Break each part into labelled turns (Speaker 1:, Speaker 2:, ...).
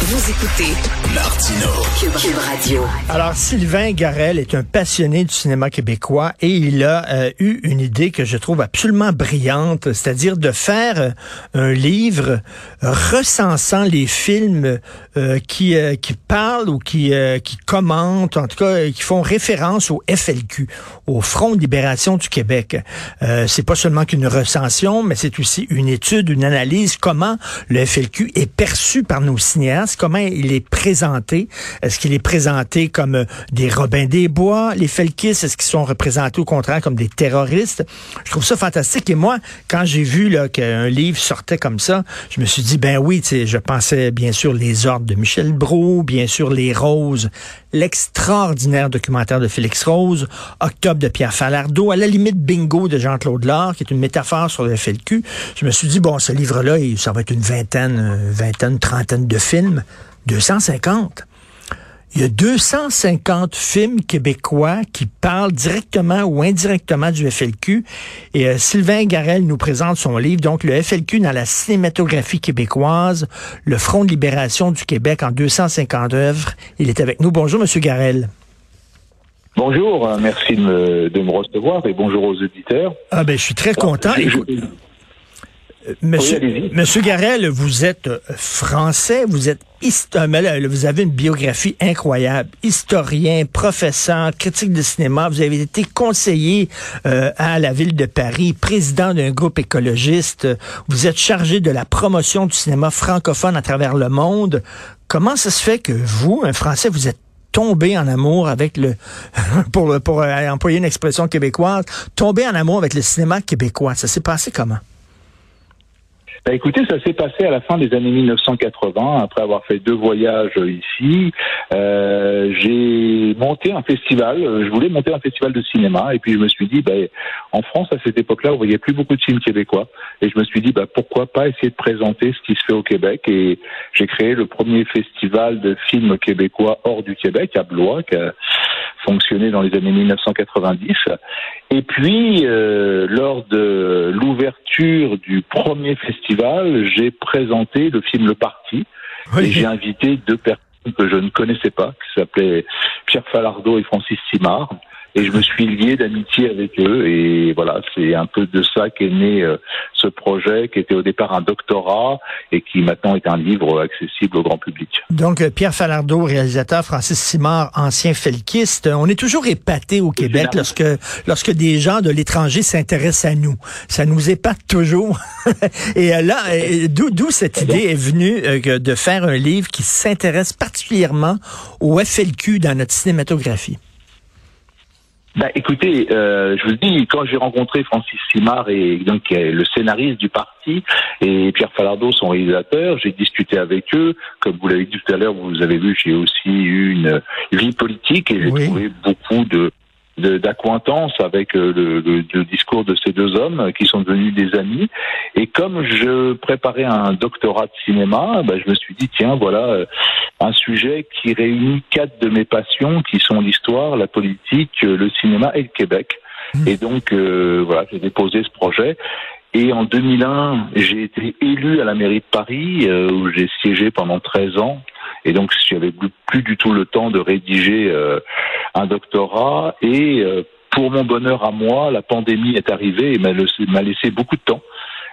Speaker 1: Vous écoutez
Speaker 2: Martino.
Speaker 1: Cube, Radio.
Speaker 3: Alors, Sylvain Garel est un passionné du cinéma québécois et il a euh, eu une idée que je trouve absolument brillante, c'est-à-dire de faire euh, un livre recensant les films euh, qui, qui parlent ou qui, qui commentent, en tout cas, qui font référence au FLQ, au Front de libération du Québec. c'est pas seulement qu'une recension, mais c'est aussi une étude, une analyse, comment le FLQ est perçu par nos cinéastes comment il est présenté. Est-ce qu'il est présenté comme euh, des Robins des Bois, les Felkis? Est-ce qu'ils sont représentés au contraire comme des terroristes? Je trouve ça fantastique. Et moi, quand j'ai vu qu'un livre sortait comme ça, je me suis dit, ben oui, je pensais bien sûr Les Ordres de Michel Brault, bien sûr Les Roses, l'extraordinaire documentaire de Félix Rose, Octobre de Pierre Falardeau, à la limite Bingo de Jean-Claude Lard, qui est une métaphore sur le FLQ. Je me suis dit, bon, ce livre-là, ça va être une vingtaine, euh, vingtaine, trentaine de films. 250. Il y a 250 films québécois qui parlent directement ou indirectement du FLQ. Et euh, Sylvain Garel nous présente son livre, donc le FLQ dans la cinématographie québécoise, le Front de libération du Québec en 250 œuvres. Il est avec nous. Bonjour, Monsieur Garel.
Speaker 4: Bonjour, merci de me, de me, recevoir et bonjour aux auditeurs.
Speaker 3: Ah ben, je suis très content. Monsieur, Monsieur Garel, vous êtes euh, français, vous êtes euh, vous avez une biographie incroyable, historien, professeur, critique de cinéma. Vous avez été conseiller euh, à la ville de Paris, président d'un groupe écologiste. Vous êtes chargé de la promotion du cinéma francophone à travers le monde. Comment ça se fait que vous, un Français, vous êtes tombé en amour avec le, pour, pour employer une expression québécoise, tombé en amour avec le cinéma québécois? Ça s'est passé comment?
Speaker 4: Bah, écoutez, ça s'est passé à la fin des années 1980, après avoir fait deux voyages ici. Euh, j'ai monté un festival, euh, je voulais monter un festival de cinéma, et puis je me suis dit, bah, en France, à cette époque-là, on voyait plus beaucoup de films québécois, et je me suis dit, bah, pourquoi pas essayer de présenter ce qui se fait au Québec, et j'ai créé le premier festival de films québécois hors du Québec, à Blois, qui fonctionné dans les années 1990. Et puis, euh, lors de l'ouverture du premier festival, j'ai présenté le film Le Parti. Et j'ai invité deux personnes que je ne connaissais pas, qui s'appelaient Pierre Falardeau et Francis Simard et je me suis lié d'amitié avec eux et voilà c'est un peu de ça qu'est né euh, ce projet qui était au départ un doctorat et qui maintenant est un livre accessible au grand public.
Speaker 3: Donc euh, Pierre Falardeau, réalisateur, Francis Simard, ancien felkiste, on est toujours épaté au Québec lorsque lorsque des gens de l'étranger s'intéressent à nous. Ça nous épate toujours. et euh, là, d'où cette idée est venue de faire un livre qui s'intéresse particulièrement au FLQ dans notre cinématographie?
Speaker 4: Bah, écoutez, euh, je vous dis, quand j'ai rencontré Francis Simard et donc le scénariste du parti et Pierre Falardeau, son réalisateur, j'ai discuté avec eux. Comme vous l'avez dit tout à l'heure, vous avez vu, j'ai aussi eu une vie politique et j'ai trouvé beaucoup de d'acquaintance avec euh, le, le, discours de ces deux hommes qui sont devenus des amis. Et comme je préparais un doctorat de cinéma, bah, je me suis dit tiens voilà euh, un sujet qui réunit quatre de mes passions qui sont l'histoire, la politique, euh, le cinéma et le Québec. Mmh. Et donc voilà j'ai déposé ce projet. Et en 2001, j'ai été élu à la mairie de Paris, où j'ai siégé pendant 13 ans. Et donc, j'avais plus, du tout le temps de rédiger euh, un doctorat. Et euh, pour mon bonheur à moi, la pandémie est arrivée et m'a laissé, beaucoup de temps.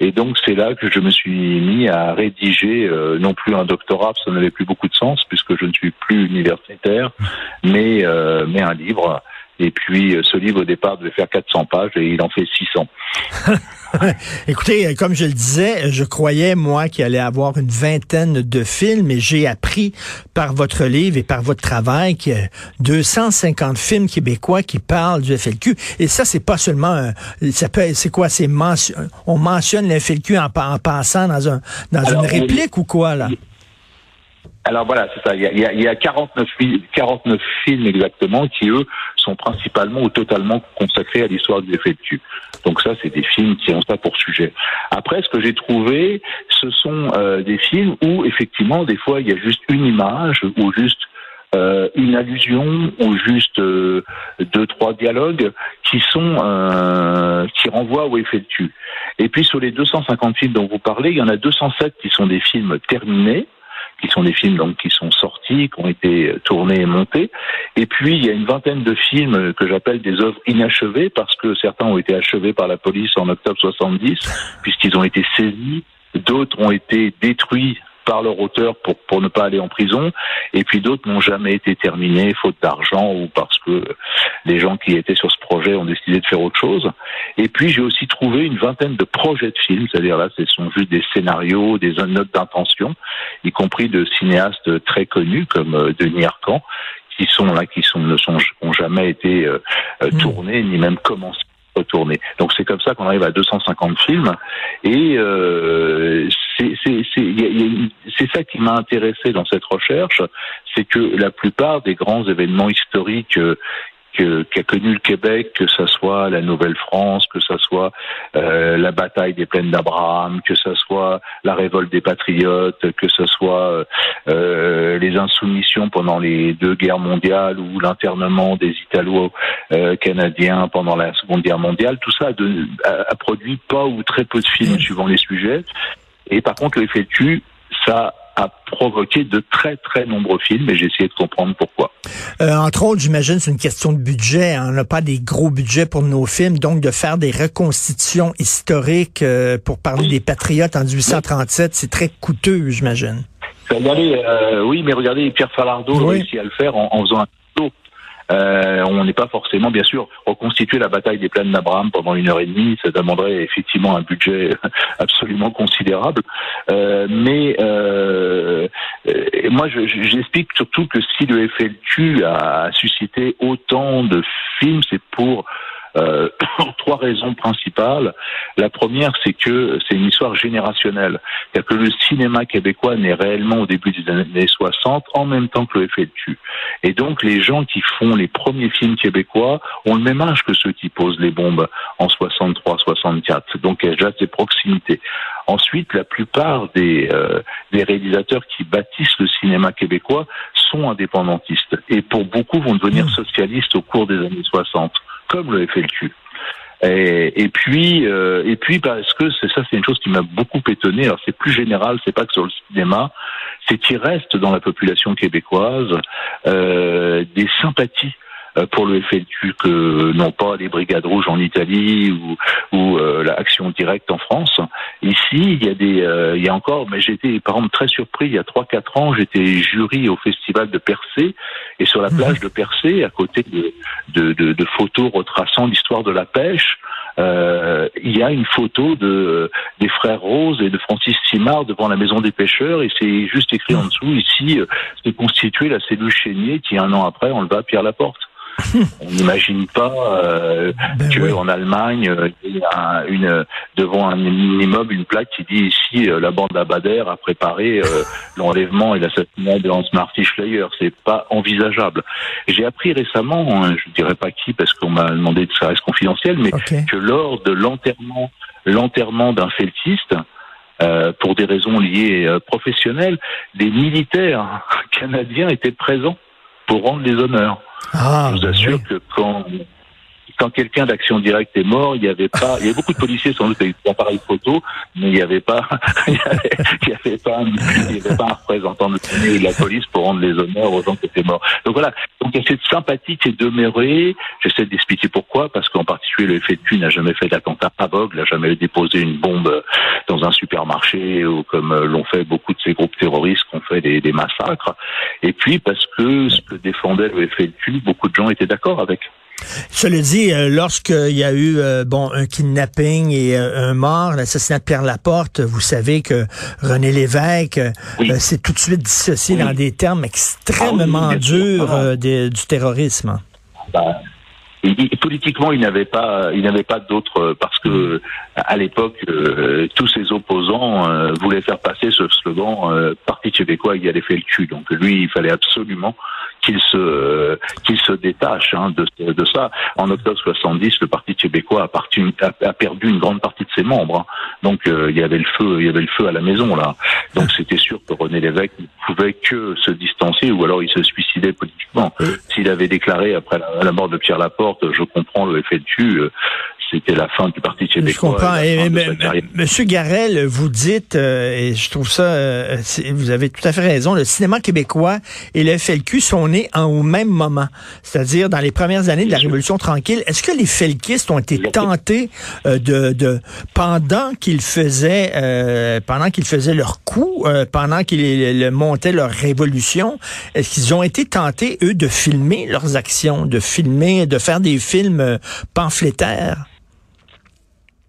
Speaker 4: Et donc c'est là que je me suis mis à rédiger euh, non plus un doctorat, parce que ça n'avait plus beaucoup de sens puisque je ne suis plus universitaire, mais mais un livre. Et puis ce livre au départ devait faire 400 pages et il en fait 600.
Speaker 3: Écoutez, comme je le disais, je croyais, moi, qu'il allait avoir une vingtaine de films et j'ai appris par votre livre et par votre travail qu'il y a 250 films québécois qui parlent du FLQ. Et ça, c'est pas seulement, ça peut, c'est quoi, c'est on mentionne le FLQ en, passant dans un, dans une réplique ou quoi, là?
Speaker 4: Alors voilà, c'est ça. Il y a, il y a 49, 49 films exactement qui, eux, sont principalement ou totalement consacrés à l'histoire du FLQ. Donc ça, c'est des films qui ont ça pour sujet. Après, ce que j'ai trouvé, ce sont euh, des films où, effectivement, des fois, il y a juste une image ou juste euh, une allusion ou juste euh, deux trois dialogues qui sont qui renvoient au FLQ. Et puis sur les 250 films dont vous parlez, il y en a 207 qui sont des films terminés qui sont des films donc qui sont sortis, qui ont été tournés et montés. Et puis il y a une vingtaine de films que j'appelle des œuvres inachevées parce que certains ont été achevés par la police en octobre 70 puisqu'ils ont été saisis, d'autres ont été détruits par leur auteur pour, pour ne pas aller en prison, et puis d'autres n'ont jamais été terminés, faute d'argent ou parce que les gens qui étaient sur ce projet ont décidé de faire autre chose. Et puis j'ai aussi trouvé une vingtaine de projets de films, c'est-à-dire là ce sont juste des scénarios, des notes d'intention, y compris de cinéastes très connus comme euh, Denis Arcand, qui sont là, qui sont ne sont ont jamais été euh, euh, mmh. tournés ni même commencés retourner. Donc c'est comme ça qu'on arrive à 250 films et euh, c'est ça qui m'a intéressé dans cette recherche, c'est que la plupart des grands événements historiques euh, qu'a connu le Québec, que ce soit la Nouvelle-France, que ce soit euh, la bataille des plaines d'Abraham, que ce soit la révolte des patriotes, que ce soit euh, les insoumissions pendant les deux guerres mondiales ou l'internement des Italo-Canadiens pendant la Seconde Guerre mondiale, tout ça a, produit pas ou très peu de films suivant les sujets. Et par contre, l'effet de ça a provoqué de très très nombreux films et j'ai essayé de comprendre pourquoi.
Speaker 3: Euh, entre autres, j'imagine c'est une question de budget. Hein. On n'a pas des gros budgets pour nos films, donc de faire des reconstitutions historiques euh, pour parler des patriotes en 1837, c'est très coûteux, j'imagine.
Speaker 4: Regardez, euh, oui, mais regardez, Pierre Falardeau a réussi à le faire en, en faisant un euh, on n'est pas forcément, bien sûr, reconstituer la bataille des plaines d'Abraham pendant une heure et demie, ça demanderait effectivement un budget absolument considérable. Euh, mais euh, moi, j'explique surtout que si le FLQ a suscité autant de films, c'est pour euh, trois raisons principales. La première, c'est que c'est une histoire générationnelle. cest que le cinéma québécois naît réellement au début des années 60, en même temps que le FLQ. Et donc, les gens qui font les premiers films québécois ont le même âge que ceux qui posent les bombes en 63, 64. Donc, il y a déjà ces proximités. Ensuite, la plupart des, euh, des réalisateurs qui bâtissent le cinéma québécois sont indépendantistes. Et pour beaucoup, vont devenir mmh. socialistes au cours des années 60 comme le FLQ. Et, puis, euh, et puis parce que c'est ça, c'est une chose qui m'a beaucoup étonné. Alors c'est plus général, c'est pas que sur le cinéma, c'est qu'il reste dans la population québécoise euh, des sympathies euh, pour le FLQ que non pas les brigades rouges en Italie ou, ou euh, l'action directe en France. Ici, il y a des, euh, il y a encore, mais j'étais par exemple très surpris. Il y a trois quatre ans, j'étais jury au festival de Percé et sur la mhm. plage de Percé, à côté de, de, de, de photos retraçant l'histoire de la pêche. Euh, il y a une photo de des frères Rose et de Francis Simard devant la maison des pêcheurs et c'est juste écrit en dessous ici c'est constitué la cellule Chénier qui un an après on le va à Pierre Laporte. On n'imagine pas euh, ben qu'en Allemagne, euh, il y a une, devant un immeuble une plaque qui dit ici euh, la bande Abader a préparé euh, l'enlèvement et l'assassinat de Hans-Martin Schleyer. C'est pas envisageable. J'ai appris récemment, hein, je dirais pas qui parce qu'on m'a demandé que ça reste confidentiel, mais que lors de l'enterrement, l'enterrement d'un feltiste, euh, pour des raisons liées professionnelles, des militaires canadiens étaient présents pour rendre les honneurs. Ah, je vous assure que quand quand quelqu'un d'action directe est mort, il y avait pas, il y avait beaucoup de policiers sans doute avec des appareils photo, mais il n'y avait pas, il y avait, pas, il y avait pas un représentant de la police pour rendre les honneurs aux gens qui étaient morts. Donc voilà. Donc cette sympathie qui est demeurée. J'essaie d'expliquer pourquoi, parce qu'en particulier le FLQ n'a jamais fait d'attentat aveugle, n'a jamais déposé une bombe dans un supermarché ou comme l'ont fait beaucoup de ces groupes terroristes qui ont fait des, des massacres. Et puis parce que ce que défendait le FLQ, beaucoup de gens étaient d'accord avec.
Speaker 3: Cela dit, euh, lorsqu'il y a eu euh, bon un kidnapping et euh, un mort, l'assassinat de Pierre Laporte, vous savez que René Lévesque s'est tout de suite dissocié dans des termes extrêmement ah durs du terrorisme.
Speaker 4: Bah, politiquement, il n'avait pas, il n'avait pas d'autre parce que à l'époque, tous ses opposants voulaient faire passer ce slogan "Parti québécois égale effet le cul". Donc lui, il fallait absolument qu'il se qu'il se détache hein, de, de ça. En octobre 70, le Parti québécois a, parti, a, perdu une grande partie de ses membres. Hein. Donc euh, il y avait le feu, il y avait le feu à la maison là. Donc c'était sûr que René Lévesque ne pouvait que se distancer ou alors il se suicidait politiquement. S'il avait déclaré après la, mort de Pierre Laporte, je comprends le FLQ, euh, c'était la fin du Parti québécois.
Speaker 3: Je comprends. Et, Monsieur Garel, vous dites, euh, et je trouve ça, euh, vous avez tout à fait raison, le cinéma québécois et le FLQ sont nés en, au même moment, c'est-à-dire dans les premières années de la Révolution tranquille. Est-ce que les felkistes ont été tentés euh, de, de, pendant qu'ils faisaient, pendant qu'ils faisaient leur coup, pendant qu'ils montaient leur révolution, est-ce qu'ils ont été tentés eux de filmer leurs actions, de filmer, de faire des films pamphlétaires?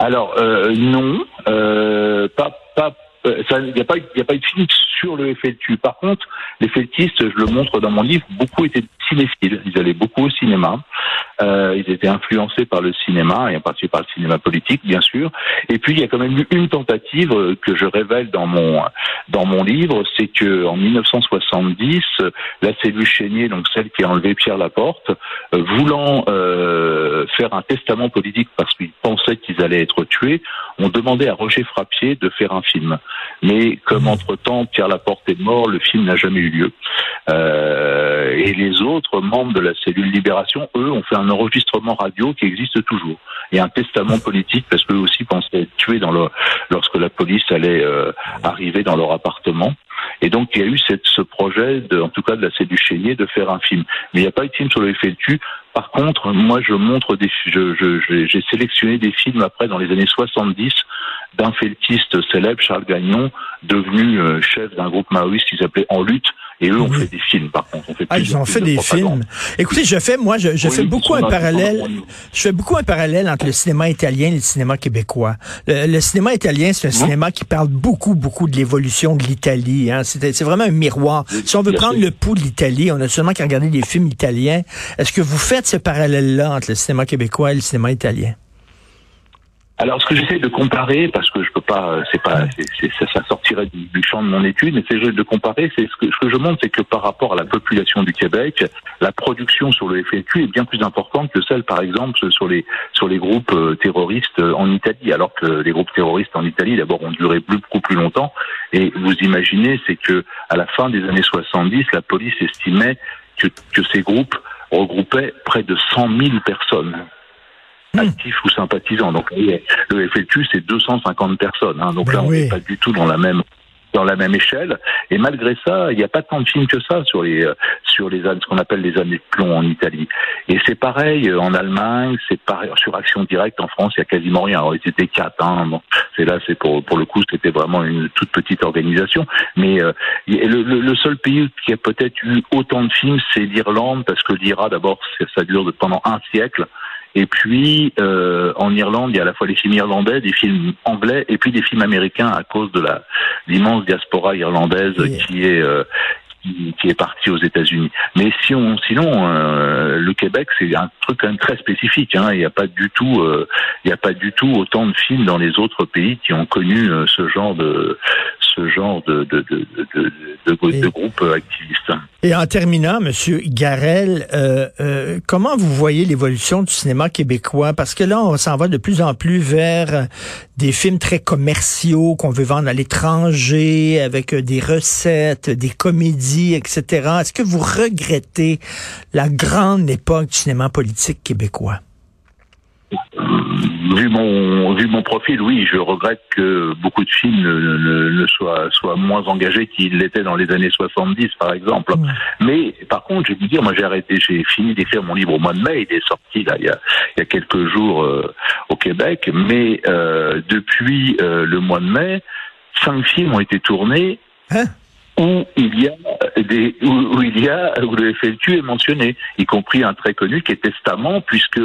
Speaker 4: Alors euh, non, euh, pas pas. Euh, il n'y a pas, il a pas eu de film sur le FLQ. Par contre, les feltistes, je le montre dans mon livre, beaucoup étaient cinéphiles. Ils allaient beaucoup au cinéma. Euh, ils étaient influencés par le cinéma et en particulier par le cinéma politique, bien sûr. Et puis il y a quand même eu une tentative euh, que je révèle dans mon dans mon livre, c'est que en 1970, la cellule Chénier, donc celle qui a enlevé Pierre Laporte, euh, voulant euh, faire un testament politique parce qu'ils pensaient qu'ils allaient être tués, ont demandé à Roger Frappier de faire un film. Mais comme entre temps Pierre Laporte est mort, le film n'a jamais eu lieu. Euh, et les autres membres de la cellule Libération, eux, ont fait un enregistrement radio qui existe toujours. Et un testament politique parce qu'eux aussi pensaient être tués dans le, lorsque la police allait euh, arriver dans leur appartement. Et donc il y a eu ce projet, de, en tout cas de la cellule Chénier, de faire un film. Mais il n'y a pas eu de film sur le FLQ. Par contre, moi je montre des, j'ai sélectionné des films après dans les années 70 d'un feltiste célèbre, Charles Gagnon, devenu euh, chef d'un groupe maoïste qui s'appelait En Lutte, et eux, on fait des films, par contre. On fait
Speaker 3: ah, ils ont fait des films. Écoutez, je fais, moi, je, je fais beaucoup un parallèle. Je fais beaucoup un parallèle entre le cinéma italien et le cinéma québécois. Le, cinéma italien, c'est un cinéma qui parle beaucoup, beaucoup de l'évolution de l'Italie. Hein. C'est vraiment un miroir. Si on veut prendre le pouls de l'Italie, on a seulement qu'à regarder des films italiens. Est-ce que vous faites ce parallèle-là entre le cinéma québécois et le cinéma italien?
Speaker 4: Alors, ce que j'essaie de comparer, parce que je peux pas, c'est pas, c'est, ça, sortirait du, champ de mon étude, mais c'est de comparer, c'est ce que, ce que je montre, c'est que par rapport à la population du Québec, la production sur le FLQ est bien plus importante que celle, par exemple, sur les sur les groupes euh, terroristes en Italie, alors que les groupes terroristes en Italie, d'abord, ont duré beaucoup plus longtemps. Et vous imaginez, c'est que à la fin des années 70, la police estimait que, que ces groupes regroupaient près de 100 000 personnes. Hmm. actifs ou sympathisants. Donc le FLQ, c'est 250 personnes. Hein. Donc ben là, on n'est pas du tout dans la même dans la même échelle. Et malgré ça, il n'y a pas tant de films que ça sur les euh, sur les ce qu'on appelle les années de plomb en Italie. Et c'est pareil euh, en Allemagne, c'est pareil sur Action Directe en France, il y a quasiment rien. Alors, ils étaient quatre. Hein. Bon, c'est là, c'est pour pour le coup, c'était vraiment une toute petite organisation. Mais euh, le, le, seul pays qui a peut-être eu autant de films, c'est l'Irlande, parce que l'IRA, d'abord, ça dure pendant un siècle. Et puis euh, en Irlande, il y a à la fois des films irlandais, des films anglais, et puis des films américains à cause de la l'immense diaspora irlandaise qui est euh, qui, est partie aux États-Unis. Mais si on, sinon, euh, le Québec, c'est un truc quand même très spécifique. Hein. Il n'y a pas du tout, euh, il n'y a pas du tout autant de films dans les autres pays qui ont connu ce genre de ce genre de, de, de, de, de, groupe activiste.
Speaker 3: Et en terminant, Monsieur Garel, euh, euh, comment vous voyez l'évolution du cinéma québécois? Parce que là, on s'en va de plus en plus vers des films très commerciaux qu'on veut vendre à l'étranger, avec des recettes, des comédies, etc. Est-ce que vous regrettez la grande époque du cinéma politique québécois?
Speaker 4: Vu mon vu mon profil, oui, je regrette que beaucoup de films ne, ne, soient, soient moins engagés qu'ils l'étaient dans les années 70, par exemple. Mais par contre, je vais vous dire, moi j'ai arrêté, j'ai fini d'écrire mon livre au mois de mai, il est sorti là il y a, il y a quelques jours euh, au Québec, mais euh, depuis euh, le mois de mai, cinq films ont été tournés. Hein? Où il y a des où, il y a où le FLQ est mentionné, y compris un très connu qui est Testament, puisque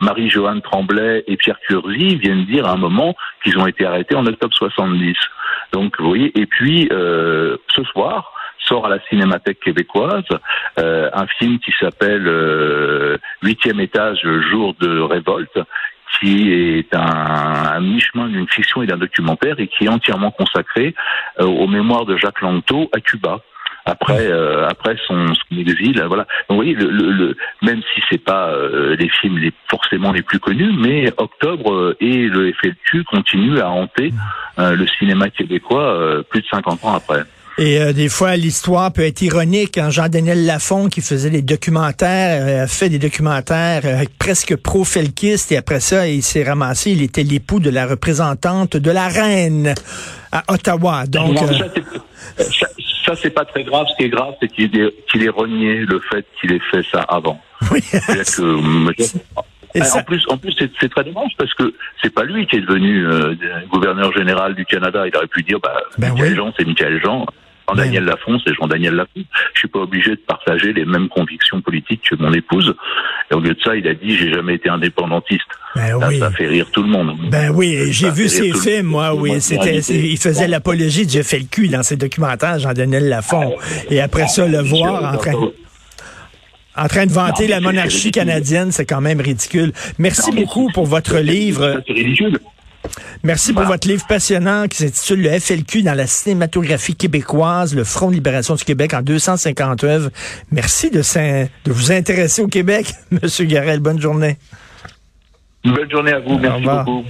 Speaker 4: Marie-Joanne Tremblay et Pierre Curzi viennent dire à un moment qu'ils ont été arrêtés en octobre 70. Donc vous voyez, et puis euh, ce soir sort à la Cinémathèque québécoise euh, un film qui s'appelle euh, Huitième étage, jour de révolte, qui est un, un mi-chemin d'une fiction et d'un documentaire et qui est entièrement consacré euh, aux mémoires de Jacques Langto à Cuba après euh, après son, son, exil voilà. Donc vous voyez le, le, même si c'est pas euh, les films les forcément les plus connus mais Octobre et le FLQ continuent à hanter le cinéma québécois plus de 50 ans après
Speaker 3: Et euh, des fois, l'histoire peut être ironique. Hein. Jean-Daniel Lafont, qui faisait des documentaires, euh, a fait des documentaires euh, presque pro-felkistes, et après ça, il s'est ramassé, il était l'époux de la représentante de la reine à Ottawa. Donc,
Speaker 4: ça, c'est pas très grave. Ce qui est grave, c'est qu'il ait, ait renié le fait qu'il ait fait ça avant.
Speaker 3: Oui.
Speaker 4: En plus, en plus, c'est très dommage parce que c'est pas lui qui est devenu gouverneur général du Canada. Il aurait pu dire, bah,
Speaker 3: ben
Speaker 4: Michael
Speaker 3: oui.
Speaker 4: Jean, c'est Michael Jean. Jean-Daniel Lafont, c'est Jean-Daniel Lafont. Je suis pas obligé de partager les mêmes convictions politiques que mon épouse. Et au lieu de ça, il a dit j'ai jamais été indépendantiste.
Speaker 3: Ben
Speaker 4: ça,
Speaker 3: oui.
Speaker 4: ça fait rire tout le monde.
Speaker 3: Ben oui, j'ai vu ses films, moi, oui.
Speaker 4: Moi,
Speaker 3: C'était, il faisait l'apologie de J'ai fait le cul dans ses documentaires, Jean-Daniel Lafont. Et après ça, le voir en train, en train de vanter
Speaker 4: Non,
Speaker 3: la monarchie canadienne, c'est quand même ridicule. Merci
Speaker 4: Non,
Speaker 3: beaucoup pour votre livre.
Speaker 4: C'est
Speaker 3: Merci pour
Speaker 4: Voilà.
Speaker 3: votre livre passionnant qui s'intitule Le FLQ dans la cinématographie québécoise, le Front de libération du Québec en 250 œuvres. Merci de, vous intéresser au Québec, Monsieur Garel. Bonne journée.
Speaker 4: Belle journée à vous. Merci beaucoup.